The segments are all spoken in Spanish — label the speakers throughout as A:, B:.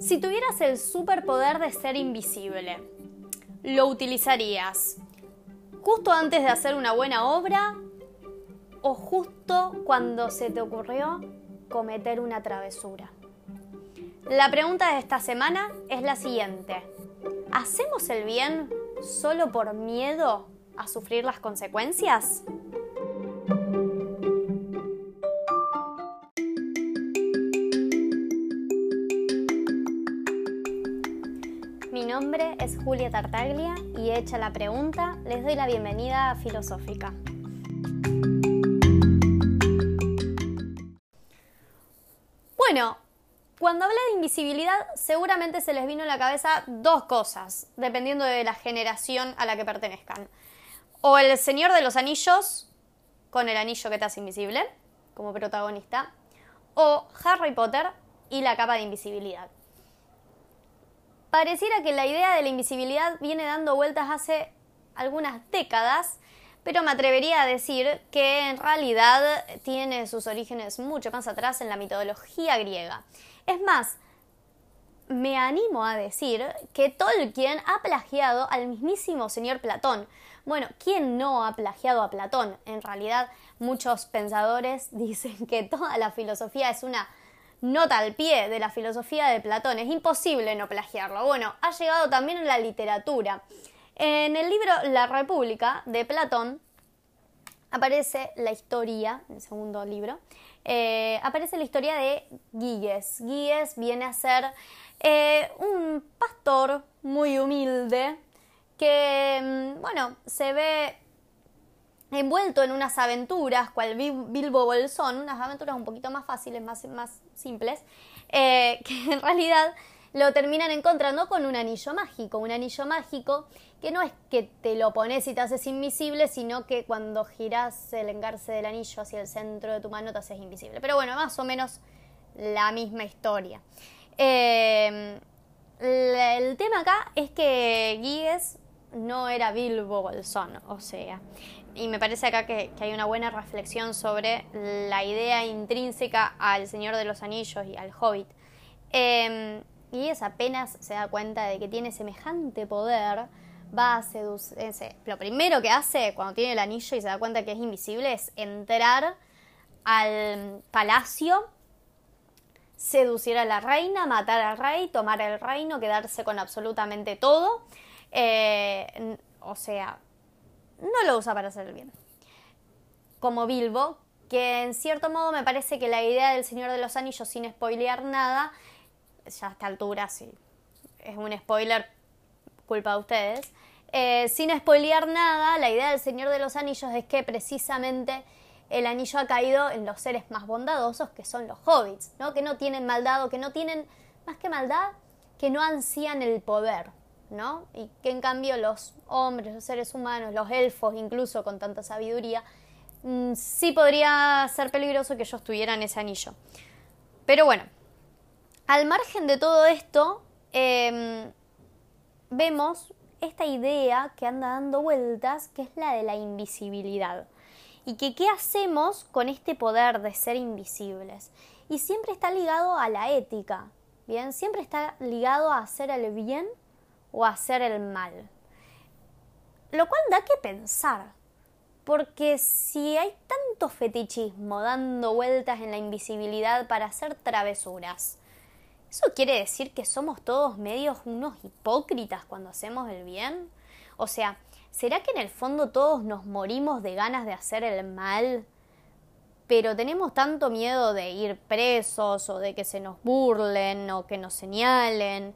A: Si tuvieras el superpoder de ser invisible, ¿lo utilizarías justo antes de hacer una buena obra o justo cuando se te ocurrió cometer una travesura? La pregunta de esta semana es la siguiente. ¿Hacemos el bien solo por miedo a sufrir las consecuencias? Mi nombre es Julia Tartaglia y hecha la pregunta, les doy la bienvenida a Filosófica. Bueno, cuando hablé de invisibilidad, seguramente se les vino a la cabeza dos cosas, dependiendo de la generación a la que pertenezcan. O el Señor de los Anillos, con el anillo que te hace invisible, como protagonista, o Harry Potter y la capa de invisibilidad. Pareciera que la idea de la invisibilidad viene dando vueltas hace algunas décadas, pero me atrevería a decir que en realidad tiene sus orígenes mucho más atrás en la mitología griega. Es más, me animo a decir que Tolkien ha plagiado al mismísimo señor Platón. Bueno, ¿quién no ha plagiado a Platón? En realidad, muchos pensadores dicen que toda la filosofía es una nota al pie de la filosofía de Platón. Es imposible no plagiarlo. Bueno, ha llegado también en la literatura. En el libro La República de Platón aparece la historia, el segundo libro, eh, aparece la historia de Guíes. Guíes viene a ser eh, un pastor muy humilde que, mm, bueno, se ve envuelto en unas aventuras, cual Bilbo Bolsón, unas aventuras un poquito más fáciles, más, simples, eh, que en realidad lo terminan encontrando con un anillo mágico, un anillo mágico que no es que te lo pones y te haces invisible, sino que cuando giras el engarce del anillo hacia el centro de tu mano te haces invisible. Pero bueno, más o menos la misma historia. Eh, el tema acá es que Guíes no era Bilbo Bolsón, o sea, y me parece acá que, hay una buena reflexión sobre la idea intrínseca al Señor de los Anillos y al Hobbit. Eh, y es apenas se da cuenta de que tiene semejante poder, va a seducir. Lo primero que hace cuando tiene el anillo y se da cuenta que es invisible es entrar al palacio, seducir a la reina, matar al rey, tomar el reino, quedarse con absolutamente todo. Eh, o sea, no lo usa para hacer el bien. Como Bilbo, que en cierto modo me parece que la idea del Señor de los Anillos, sin spoilear nada, ya a esta altura sí, es un spoiler, culpa de ustedes. Eh, sin spoilear nada, la idea del Señor de los Anillos es que precisamente el anillo ha caído en los seres más bondadosos, que son los hobbits, ¿no? que no tienen maldad o que no tienen, más que maldad, que no ansían el poder. ¿No? Y que en cambio los hombres, los seres humanos, los elfos, incluso con tanta sabiduría, mm, sí podría ser peligroso que ellos tuvieran ese anillo. Pero bueno, al margen de todo esto, em, vemos esta idea que anda dando vueltas, que es la de la invisibilidad. Y que qué hacemos con este poder de ser invisibles. Y siempre está ligado a la ética, ¿bien? Siempre está ligado a hacer el bien o hacer el mal. Lo cual da que pensar, porque si hay tanto fetichismo dando vueltas en la invisibilidad para hacer travesuras, ¿eso quiere decir que somos todos medios unos hipócritas cuando hacemos el bien? O sea, ¿será que en el fondo todos nos morimos de ganas de hacer el mal? Pero tenemos tanto miedo de ir presos o de que se nos burlen o que nos señalen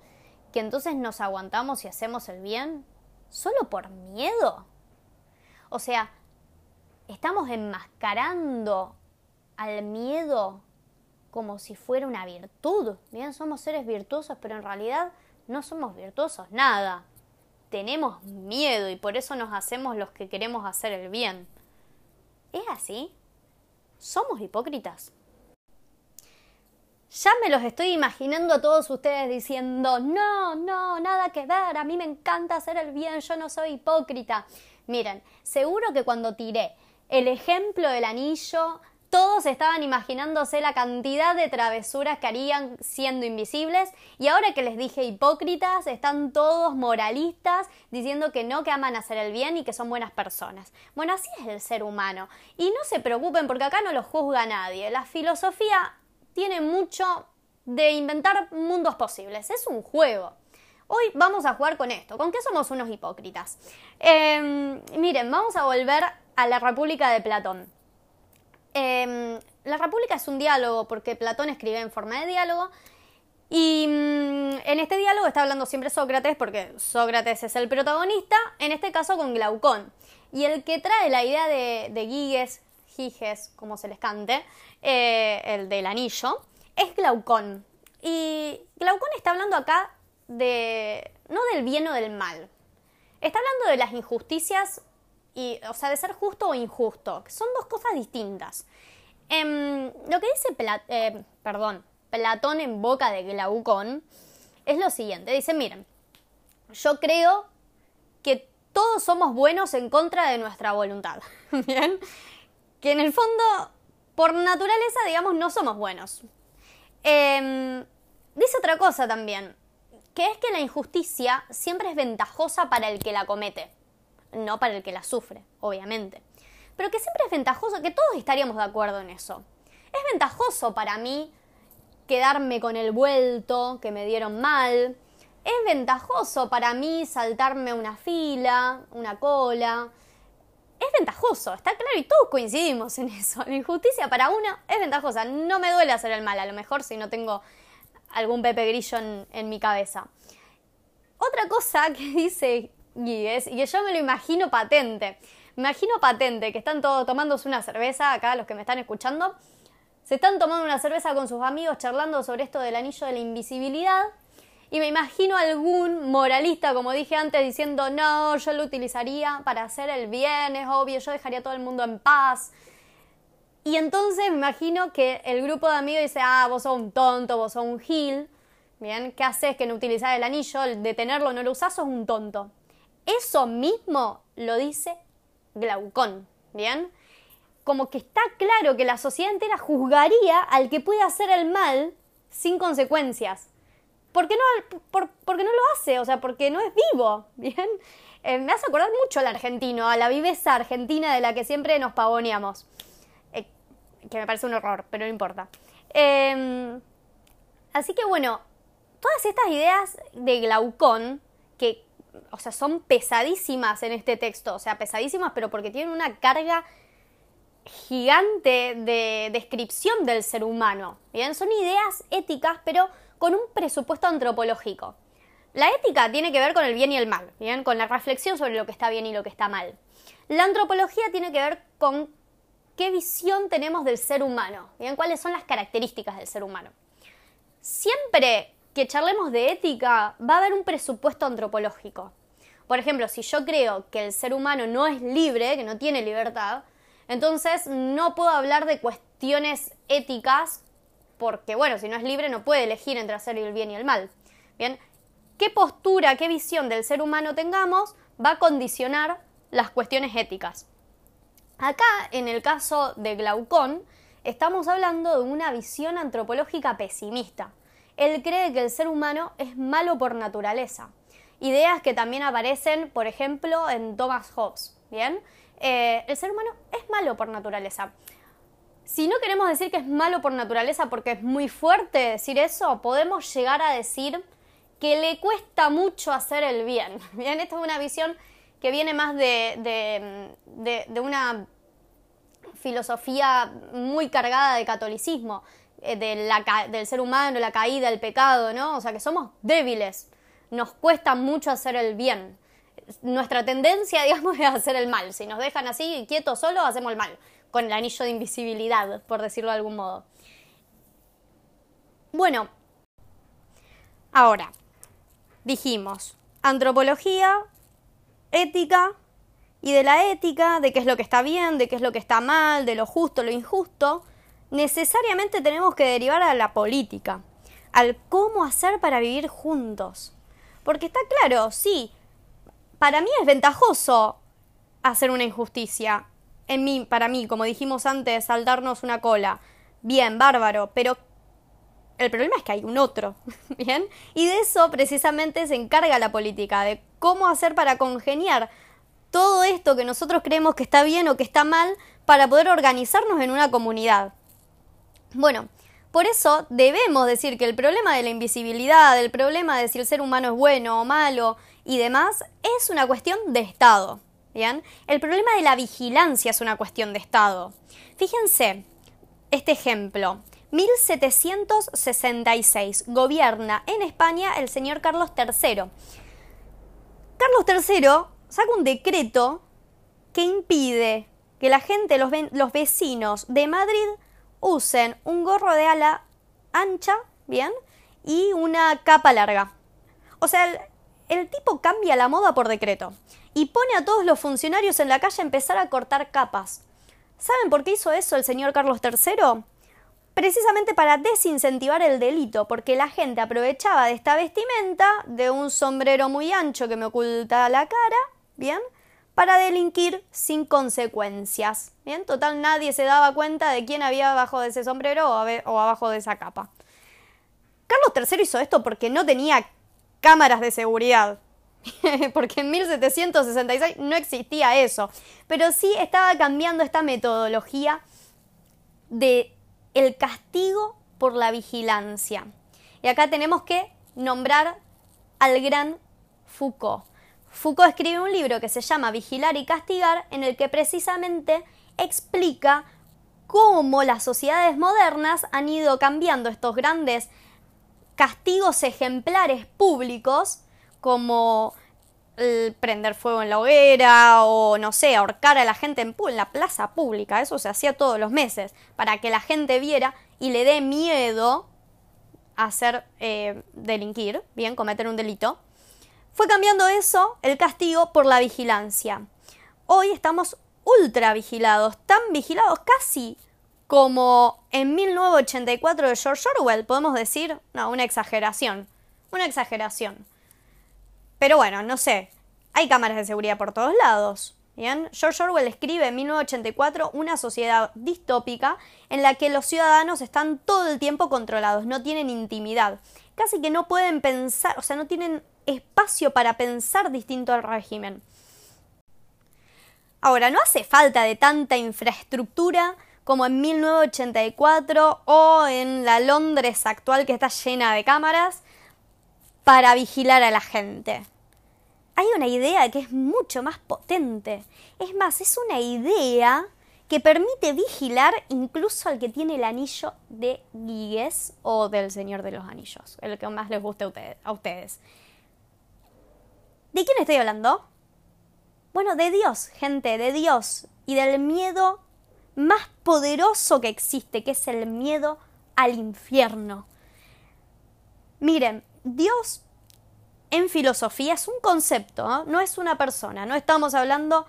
A: que entonces nos aguantamos y hacemos el bien solo por miedo. O sea, estamos enmascarando al miedo como si fuera una virtud. Bien, somos seres virtuosos, pero en realidad no somos virtuosos, nada. Tenemos miedo y por eso nos hacemos los que queremos hacer el bien. ¿Es así? ¿Somos hipócritas? Ya me los estoy imaginando a todos ustedes diciendo, no, no, nada que ver, a mí me encanta hacer el bien, yo no soy hipócrita. Miren, seguro que cuando tiré el ejemplo del anillo, todos estaban imaginándose la cantidad de travesuras que harían siendo invisibles y ahora que les dije hipócritas, están todos moralistas diciendo que no, que aman hacer el bien y que son buenas personas. Bueno, así es el ser humano. Y no se preocupen porque acá no los juzga nadie. La filosofía tiene mucho de inventar mundos posibles. Es un juego. Hoy vamos a jugar con esto. ¿Con qué somos unos hipócritas? Em, miren, vamos a volver a la República de Platón. Em, la República es un diálogo porque Platón escribe en forma de diálogo y mm, en este diálogo está hablando siempre Sócrates porque Sócrates es el protagonista, en este caso con Glaucón. Y el que trae la idea de, de Giges, Giges, como se les cante, eh, el del anillo, es Glaucón. Y Glaucón está hablando acá de, no del bien o del mal, está hablando de las injusticias y, o sea, de ser justo o injusto, son dos cosas distintas. Em, lo que dice eh, perdón, Platón en boca de Glaucón es lo siguiente. Dice, miren, yo creo que todos somos buenos en contra de nuestra voluntad. Bien, que en el fondo, por naturaleza, digamos, no somos buenos. Em, dice otra cosa también, que es que la injusticia siempre es ventajosa para el que la comete no para el que la sufre, obviamente. Pero que siempre es ventajoso, que todos estaríamos de acuerdo en eso. Es ventajoso para mí quedarme con el vuelto que me dieron mal. Es ventajoso para mí saltarme una fila, una cola. Es ventajoso, está claro, y todos coincidimos en eso. La injusticia para uno es ventajosa. No me duele hacer el mal, a lo mejor si no tengo algún Pepe Grillo en, mi cabeza. Otra cosa que dice guíes y que yo me lo imagino patente. Imagino patente, que están todos tomándose una cerveza, acá los que me están escuchando, se están tomando una cerveza con sus amigos charlando sobre esto del anillo de la invisibilidad. Y me imagino algún moralista, como dije antes, diciendo, no, yo lo utilizaría para hacer el bien, es obvio, yo dejaría todo el mundo en paz. Y entonces me imagino que el grupo de amigos dice, ah, vos sos un tonto, vos sos un gil. Bien, ¿qué haces que no utilizar el anillo? De tenerlo no lo usás, sos un tonto. Eso mismo lo dice Glaucón, ¿bien? Como que está claro que la sociedad entera juzgaría al que puede hacer el mal sin consecuencias. ¿Por qué no, porque no lo hace? O sea, porque no es vivo, ¿bien? Eh, me hace acordar mucho al argentino, a la viveza argentina de la que siempre nos pavoneamos. Eh, que me parece un horror, pero no importa. Em, así que bueno, todas estas ideas de Glaucón, que o sea, son pesadísimas en este texto, o sea, pesadísimas, pero porque tienen una carga gigante de descripción del ser humano. Bien, son ideas éticas, pero con un presupuesto antropológico. La ética tiene que ver con el bien y el mal, bien, con la reflexión sobre lo que está bien y lo que está mal. La antropología tiene que ver con qué visión tenemos del ser humano, bien, cuáles son las características del ser humano. Siempre que charlemos de ética, va a haber un presupuesto antropológico. Por ejemplo, si yo creo que el ser humano no es libre, que no tiene libertad, entonces no puedo hablar de cuestiones éticas porque, bueno, si no es libre no puede elegir entre hacer el bien y el mal. Bien, qué postura, qué visión del ser humano tengamos va a condicionar las cuestiones éticas. Acá, en el caso de Glaucón, estamos hablando de una visión antropológica pesimista. Él cree que el ser humano es malo por naturaleza. Ideas que también aparecen, por ejemplo, en Thomas Hobbes. ¿Bien? Eh, el ser humano es malo por naturaleza. Si no queremos decir que es malo por naturaleza porque es muy fuerte decir eso, podemos llegar a decir que le cuesta mucho hacer el bien. Bien, esta es una visión que viene más de, de una filosofía muy cargada de catolicismo. Eh, del ser humano, la caída, el pecado, ¿no? O sea, que somos débiles, nos cuesta mucho hacer el bien. Nuestra tendencia, digamos, es hacer el mal. Si nos dejan así, quietos solo, hacemos el mal, con el anillo de invisibilidad, por decirlo de algún modo. Bueno, ahora, dijimos, antropología, ética, y de la ética, de qué es lo que está bien, de qué es lo que está mal, de lo justo, lo injusto, necesariamente tenemos que derivar a la política, al cómo hacer para vivir juntos. Porque está claro, sí, para mí es ventajoso hacer una injusticia. En mí, para mí, como dijimos antes, saltarnos una cola. Bien, bárbaro, pero el problema es que hay un otro, ¿bien? Y de eso precisamente se encarga la política, de cómo hacer para congeniar todo esto que nosotros creemos que está bien o que está mal para poder organizarnos en una comunidad. Bueno, por eso debemos decir que el problema de la invisibilidad, el problema de si el ser humano es bueno o malo y demás, es una cuestión de Estado. ¿Bien? El problema de la vigilancia es una cuestión de Estado. Fíjense, este ejemplo. 1766. Gobierna en España el señor Carlos III. Carlos III saca un decreto que impide que la gente, los, vecinos de Madrid, usen un gorro de ala ancha, ¿bien? Y una capa larga. O sea, el, tipo cambia la moda por decreto y pone a todos los funcionarios en la calle a empezar a cortar capas. ¿Saben por qué hizo eso el señor Carlos III? Precisamente para desincentivar el delito, porque la gente aprovechaba de esta vestimenta, de un sombrero muy ancho que me oculta la cara, ¿bien? para delinquir sin consecuencias. Bien, total nadie se daba cuenta de quién había abajo de ese sombrero o, abajo de esa capa. Carlos III hizo esto porque no tenía cámaras de seguridad. porque en 1766 no existía eso. Pero sí estaba cambiando esta metodología de el castigo por la vigilancia. Y acá tenemos que nombrar al gran Foucault. Foucault escribe un libro que se llama Vigilar y Castigar, en el que precisamente explica cómo las sociedades modernas han ido cambiando estos grandes castigos ejemplares públicos, como prender fuego en la hoguera o no sé, ahorcar a la gente en, la plaza pública, eso se hacía todos los meses, para que la gente viera y le dé miedo a hacer eh, delinquir, bien, cometer un delito. Fue cambiando eso, el castigo, por la vigilancia. Hoy estamos ultra vigilados, tan vigilados casi como en 1984 de George Orwell, podemos decir, no, una exageración, una exageración. Pero bueno, no sé, hay cámaras de seguridad por todos lados. Bien, George Orwell escribe en 1984 una sociedad distópica en la que los ciudadanos están todo el tiempo controlados, no tienen intimidad, casi que no pueden pensar, o sea, no tienen espacio para pensar distinto al régimen. Ahora, no hace falta de tanta infraestructura como en 1984 o en la Londres actual que está llena de cámaras para vigilar a la gente. Hay una idea que es mucho más potente. Es más, es una idea que permite vigilar incluso al que tiene el anillo de Giges o del Señor de los Anillos, el que más les guste a ustedes. ¿De quién estoy hablando? Bueno, de Dios, gente, de Dios y del miedo más poderoso que existe, que es el miedo al infierno. Miren, Dios en filosofía es un concepto, ¿no? es una persona, no estamos hablando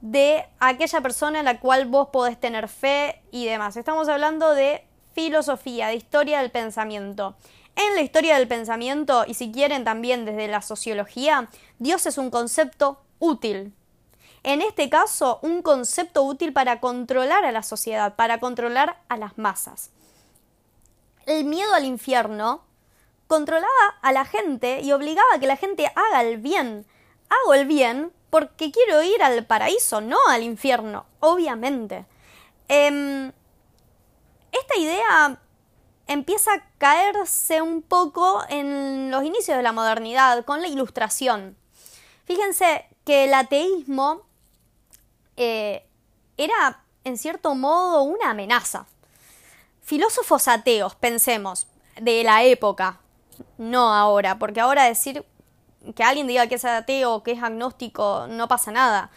A: de aquella persona en la cual vos podés tener fe y demás, estamos hablando de filosofía, de historia del pensamiento. En la historia del pensamiento, y si quieren también desde la sociología, Dios es un concepto útil. En este caso, un concepto útil para controlar a la sociedad, para controlar a las masas. El miedo al infierno controlaba a la gente y obligaba a que la gente haga el bien. Hago el bien porque quiero ir al paraíso, no al infierno, obviamente. Em, esta idea empieza a caerse un poco en los inicios de la modernidad, con la ilustración. Fíjense que el ateísmo eh, era, en cierto modo, una amenaza. Filósofos ateos, pensemos, de la época, no ahora, porque ahora decir que alguien diga que es ateo o que es agnóstico no pasa nada.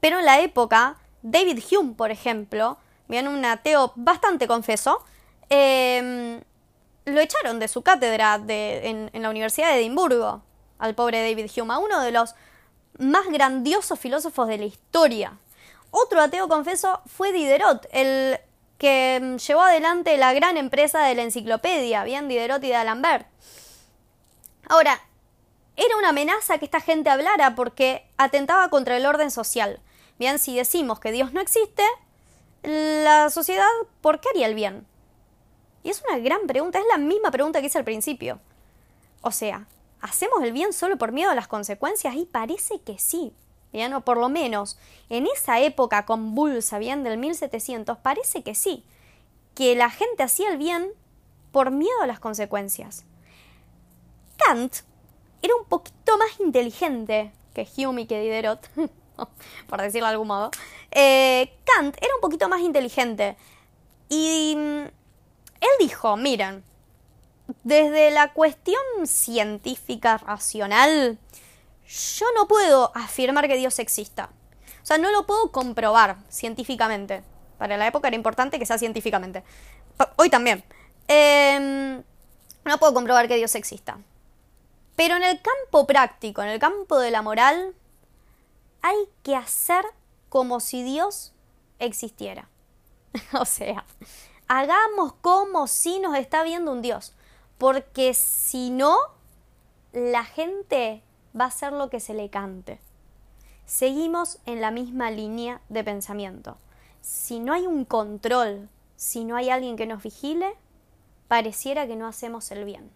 A: Pero en la época, David Hume, por ejemplo, bien, un ateo bastante confeso, Em, lo echaron de su cátedra en, la Universidad de Edimburgo, al pobre David Hume, uno de los más grandiosos filósofos de la historia. Otro ateo confeso fue Diderot, el que llevó adelante la gran empresa de la enciclopedia, bien Diderot y D'Alembert. Ahora, era una amenaza que esta gente hablara porque atentaba contra el orden social. Bien, si decimos que Dios no existe, la sociedad, ¿por qué haría el bien? Y es una gran pregunta, es la misma pregunta que hice al principio. O sea, ¿hacemos el bien solo por miedo a las consecuencias? Y parece que sí. Bien, o por lo menos en esa época convulsa, bien, del 1700, parece que sí. Que la gente hacía el bien por miedo a las consecuencias. Kant era un poquito más inteligente que Hume y que Diderot, por decirlo de algún modo. Eh, Kant era un poquito más inteligente. Y mm, él dijo, miren, desde la cuestión científica racional, yo no puedo afirmar que Dios exista. O sea, no lo puedo comprobar científicamente. Para la época era importante que sea científicamente. Hoy también. Em, no puedo comprobar que Dios exista. Pero en el campo práctico, en el campo de la moral, hay que hacer como si Dios existiera. o sea, hagamos como si nos está viendo un Dios. Porque si no, la gente va a hacer lo que se le cante. Seguimos en la misma línea de pensamiento. Si no hay un control, si no hay alguien que nos vigile, pareciera que no hacemos el bien.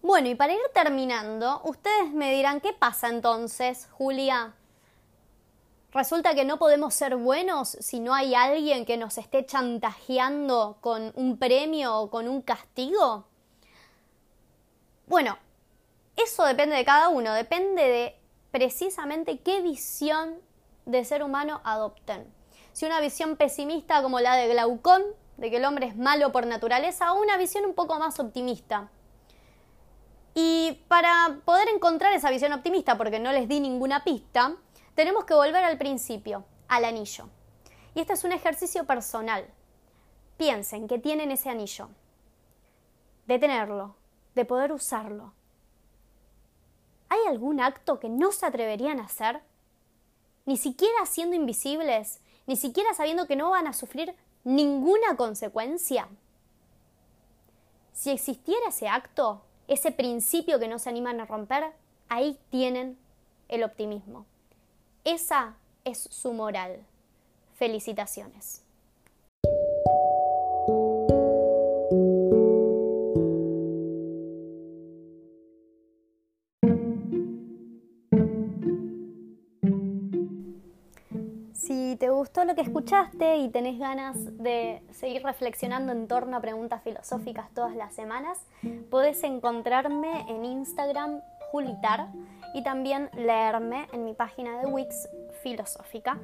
A: Bueno, y para ir terminando, ustedes me dirán, ¿qué pasa entonces, Julia? Resulta que no podemos ser buenos si no hay alguien que nos esté chantajeando con un premio o con un castigo. Bueno, eso depende de cada uno, depende de precisamente qué visión de ser humano adopten. Si una visión pesimista como la de Glaucón, de que el hombre es malo por naturaleza, o una visión un poco más optimista, y para poder encontrar esa visión optimista, porque no les di ninguna pista, tenemos que volver al principio, al anillo. Y este es un ejercicio personal. Piensen que tienen ese anillo, de tenerlo, de poder usarlo. ¿Hay algún acto que no se atreverían a hacer? Ni siquiera siendo invisibles, ni siquiera sabiendo que no van a sufrir ninguna consecuencia. Si existiera ese acto, ese principio que no se animan a romper, ahí tienen el optimismo. Esa es su moral. Felicitaciones. Escuchaste y tenés ganas de seguir reflexionando en torno a preguntas filosóficas todas las semanas, podés encontrarme en Instagram Julitar y también leerme en mi página de Wix Filosófica.